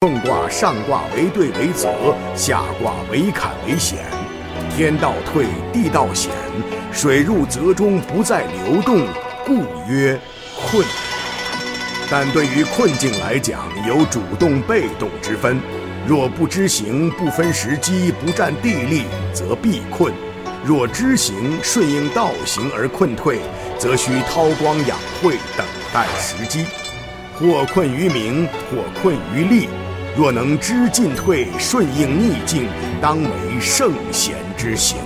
凤卦上卦为兑为泽，下卦为坎为险。天道退，地道险，水入泽中不再流动，故曰困。但对于困境来讲，有主动被动之分。若不知行，不分时机，不占地利，则必困；若知行，顺应道行而困退，则需韬光养晦，等待时机。或困于名，或困于利。若能知进退，顺应逆境，当为圣贤之行。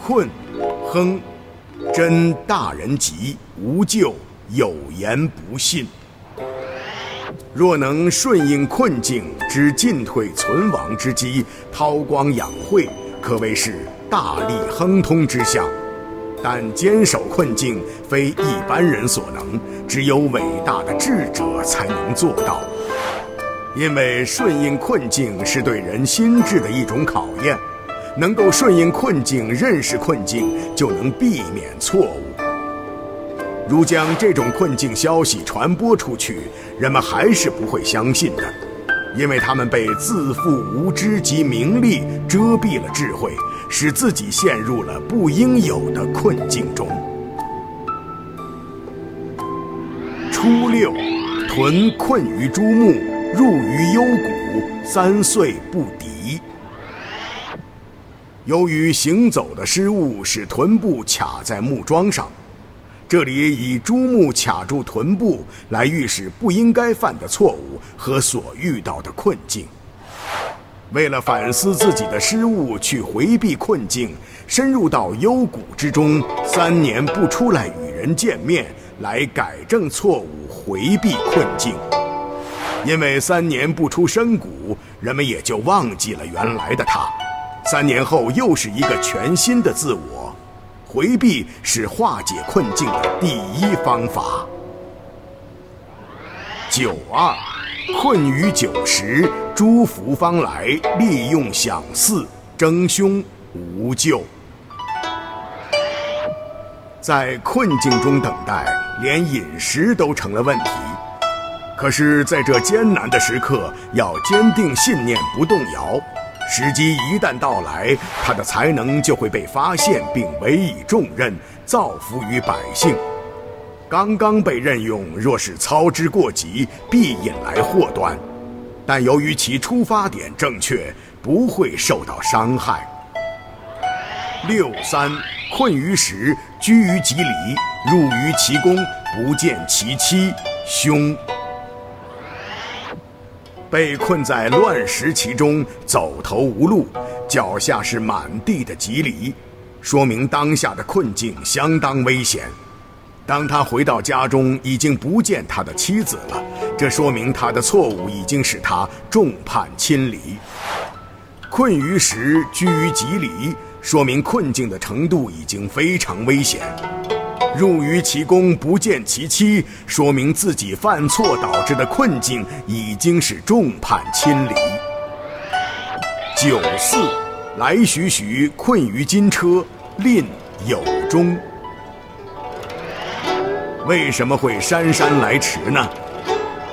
困，亨，真大人吉，无咎，有言不信。若能顺应困境，知进退存亡之机，韬光养晦，可谓是大利亨通之象。但坚守困境，非一般人所能，只有伟大的智者才能做到。因为顺应困境是对人心智的一种考验，能够顺应困境、认识困境，就能避免错误。如将这种困境消息传播出去，人们还是不会相信的，因为他们被自负无知及名利遮蔽了智慧。使自己陷入了不应有的困境中。初六，屯困于朱木，入于幽谷，三岁不敌。由于行走的失误，使臀部卡在木桩上，这里以朱木卡住臀部来预示不应该犯的错误和所遇到的困境。为了反思自己的失误，去回避困境，深入到幽谷之中，三年不出来与人见面，来改正错误，回避困境。因为三年不出深谷，人们也就忘记了原来的他。三年后又是一个全新的自我。回避是化解困境的第一方法。九二，困于九时。诸福方来，利用享祀，争凶无咎。在困境中等待，连饮食都成了问题。可是，在这艰难的时刻，要坚定信念，不动摇。时机一旦到来，他的才能就会被发现，并委以重任，造福于百姓。刚刚被任用，若是操之过急，必引来祸端。但由于其出发点正确，不会受到伤害。六三困于时，居于吉里，入于其宫，不见其妻，凶。被困在乱石其中，走投无路，脚下是满地的吉里，说明当下的困境相当危险。当他回到家中，已经不见他的妻子了。这说明他的错误已经使他众叛亲离。困于时，居于吉里，说明困境的程度已经非常危险。入于其宫，不见其妻，说明自己犯错导致的困境已经是众叛亲离。九四，来徐徐，困于金车，吝有终。为什么会姗姗来迟呢？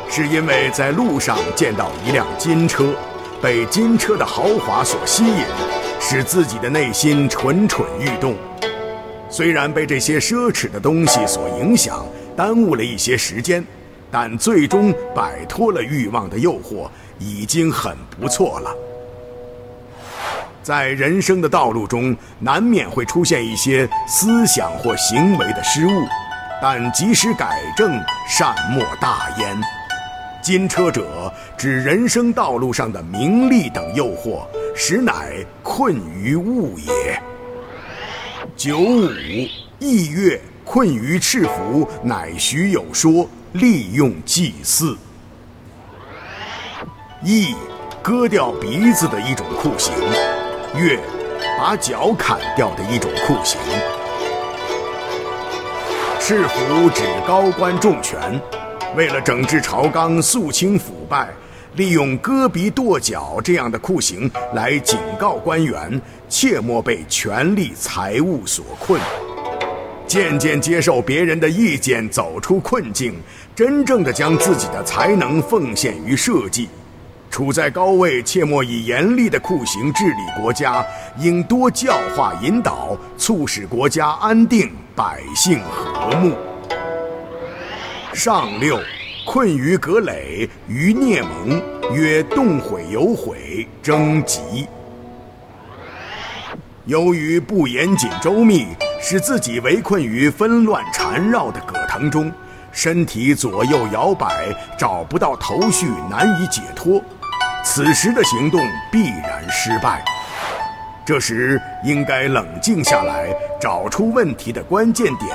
是因为在路上见到一辆金车，被金车的豪华所吸引，使自己的内心蠢蠢欲动。虽然被这些奢侈的东西所影响，耽误了一些时间，但最终摆脱了欲望的诱惑，已经很不错了。在人生的道路中，难免会出现一些思想或行为的失误。但及时改正，善莫大焉。金车者，指人生道路上的名利等诱惑，实乃困于物也。九五，意月困于赤符，乃徐有说，利用祭祀。意，割掉鼻子的一种酷刑；月，把脚砍掉的一种酷刑。赤符指高官重权，为了整治朝纲、肃清腐败，利用割鼻剁脚这样的酷刑来警告官员，切莫被权力、财物所困。渐渐接受别人的意见，走出困境，真正的将自己的才能奉献于社稷。处在高位，切莫以严厉的酷刑治理国家，应多教化引导，促使国家安定，百姓和和睦。上六，困于葛垒，于聂盟，曰动毁有悔，征吉。由于不严谨周密，使自己围困于纷乱缠绕的葛藤中，身体左右摇摆，找不到头绪，难以解脱。此时的行动必然失败。这时应该冷静下来，找出问题的关键点，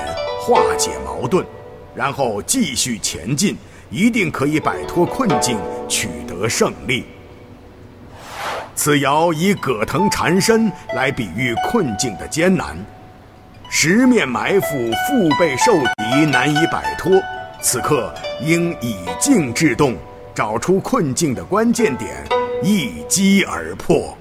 化解矛盾，然后继续前进，一定可以摆脱困境，取得胜利。此爻以葛藤缠身来比喻困境的艰难，十面埋伏，腹背受敌，难以摆脱。此刻应以静制动。找出困境的关键点，一击而破。